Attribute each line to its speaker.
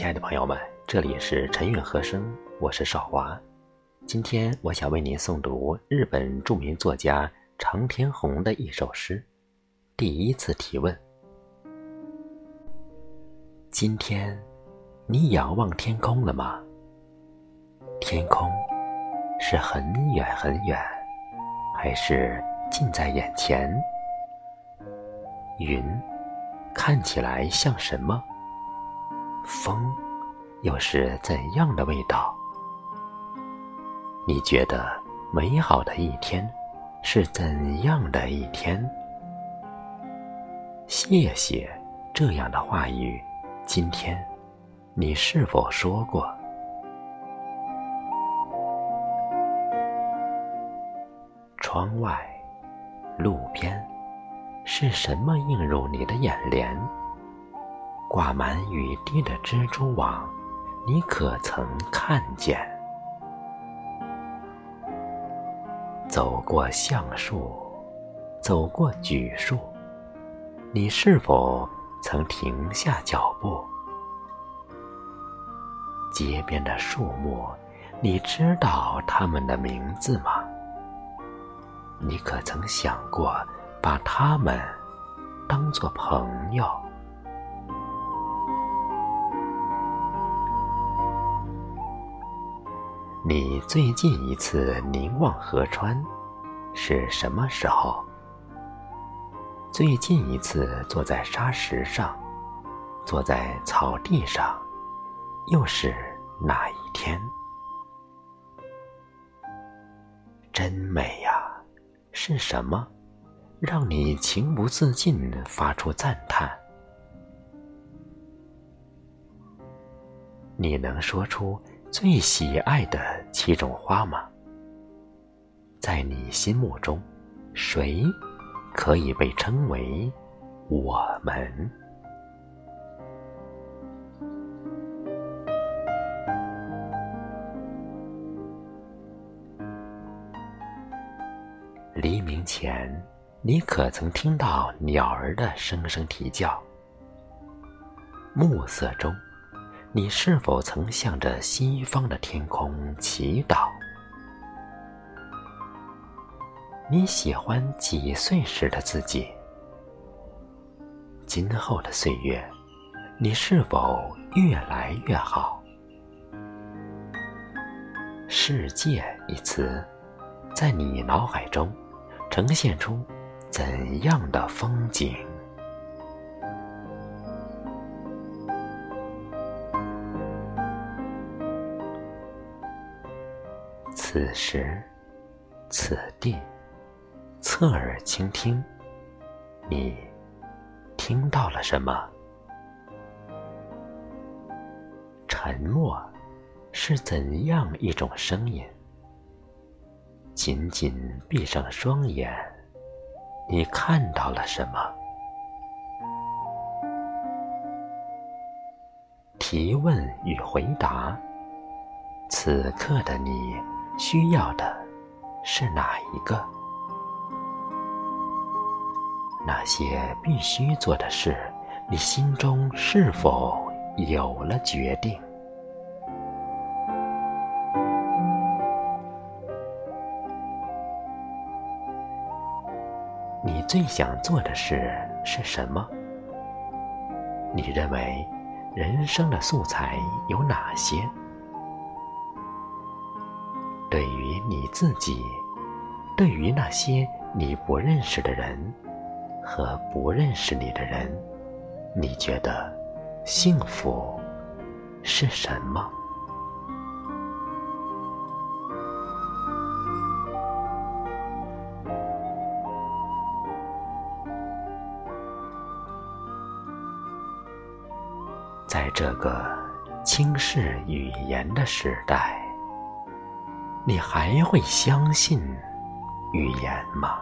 Speaker 1: 亲爱的朋友们，这里是陈韵和声，我是少华。今天我想为您诵读日本著名作家长田宏的一首诗《第一次提问》。今天，你仰望天空了吗？天空是很远很远，还是近在眼前？云看起来像什么？风又是怎样的味道？你觉得美好的一天是怎样的一天？谢谢这样的话语，今天你是否说过？窗外，路边，是什么映入你的眼帘？挂满雨滴的蜘蛛网，你可曾看见？走过橡树，走过榉树，你是否曾停下脚步？街边的树木，你知道它们的名字吗？你可曾想过把它们当作朋友？你最近一次凝望河川是什么时候？最近一次坐在沙石上，坐在草地上，又是哪一天？真美呀！是什么让你情不自禁发出赞叹？你能说出？最喜爱的七种花吗？在你心目中，谁可以被称为我们？黎明前，你可曾听到鸟儿的声声啼叫？暮色中。你是否曾向着西方的天空祈祷？你喜欢几岁时的自己？今后的岁月，你是否越来越好？世界一词，在你脑海中呈现出怎样的风景？此时，此地，侧耳倾听，你听到了什么？沉默是怎样一种声音？紧紧闭上双眼，你看到了什么？提问与回答，此刻的你。需要的是哪一个？那些必须做的事，你心中是否有了决定？你最想做的事是什么？你认为人生的素材有哪些？对于你自己，对于那些你不认识的人和不认识你的人，你觉得幸福是什么？在这个轻视语言的时代。你还会相信语言吗？